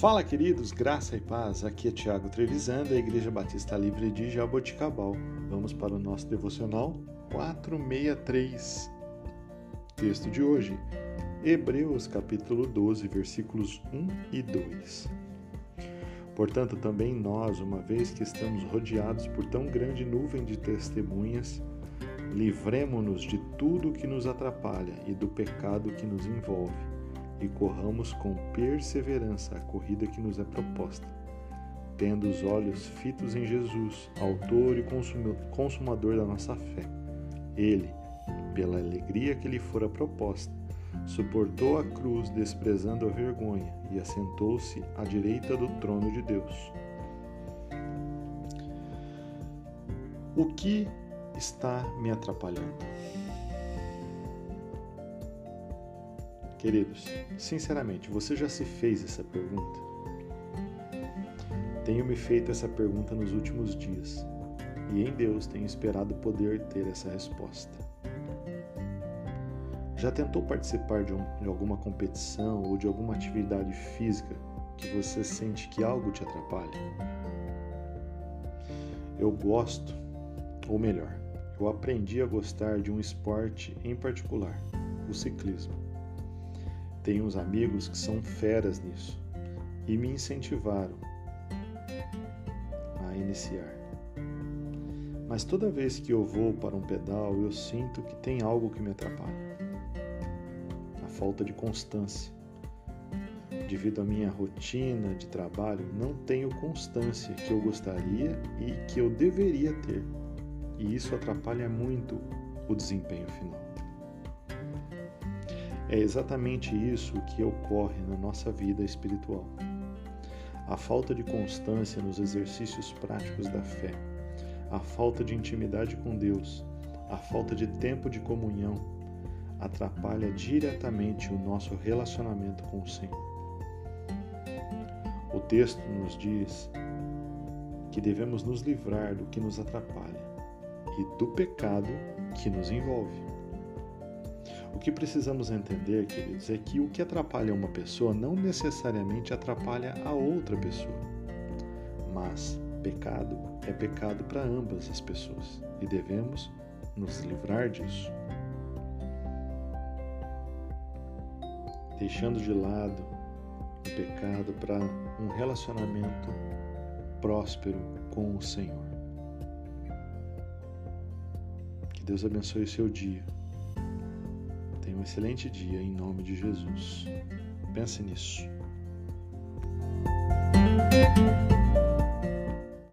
Fala, queridos, graça e paz. Aqui é Tiago Trevisan, da Igreja Batista Livre de Jaboticabal. Vamos para o nosso devocional 463. Texto de hoje, Hebreus capítulo 12, versículos 1 e 2. Portanto, também nós, uma vez que estamos rodeados por tão grande nuvem de testemunhas, livremo-nos de tudo que nos atrapalha e do pecado que nos envolve, e corramos com perseverança a corrida que nos é proposta, tendo os olhos fitos em Jesus, autor e consumador da nossa fé. Ele, pela alegria que lhe fora proposta, suportou a cruz, desprezando a vergonha, e assentou-se à direita do trono de Deus. O que está me atrapalhando? Queridos, sinceramente, você já se fez essa pergunta? Tenho me feito essa pergunta nos últimos dias e em Deus tenho esperado poder ter essa resposta. Já tentou participar de, um, de, alguma competição ou de alguma atividade física que você sente que algo te atrapalha? Eu gosto, ou melhor, eu aprendi a gostar de um esporte em particular, o ciclismo. Tenho uns amigos que são feras nisso e me incentivaram a iniciar. Mas toda vez que eu vou para um pedal, eu sinto que tem algo que me atrapalha. A falta de constância. Devido à minha rotina de trabalho, não tenho constância que eu gostaria e que eu deveria ter e isso atrapalha muito o desempenho final. É exatamente isso que ocorre na nossa vida espiritual. A falta de constância nos exercícios práticos da fé, a falta de intimidade com Deus, a falta de tempo de comunhão atrapalha diretamente o nosso relacionamento com o Senhor. O texto nos diz que devemos nos livrar do que nos atrapalha e do pecado que nos envolve. O que precisamos entender, queridos, é que o que atrapalha uma pessoa não necessariamente atrapalha a outra pessoa. Mas pecado é pecado para ambas as pessoas e devemos nos livrar disso. Deixando de lado o pecado para um relacionamento próspero com o Senhor. Deus abençoe o seu dia. Tenha um excelente dia em nome de Jesus. Pense nisso.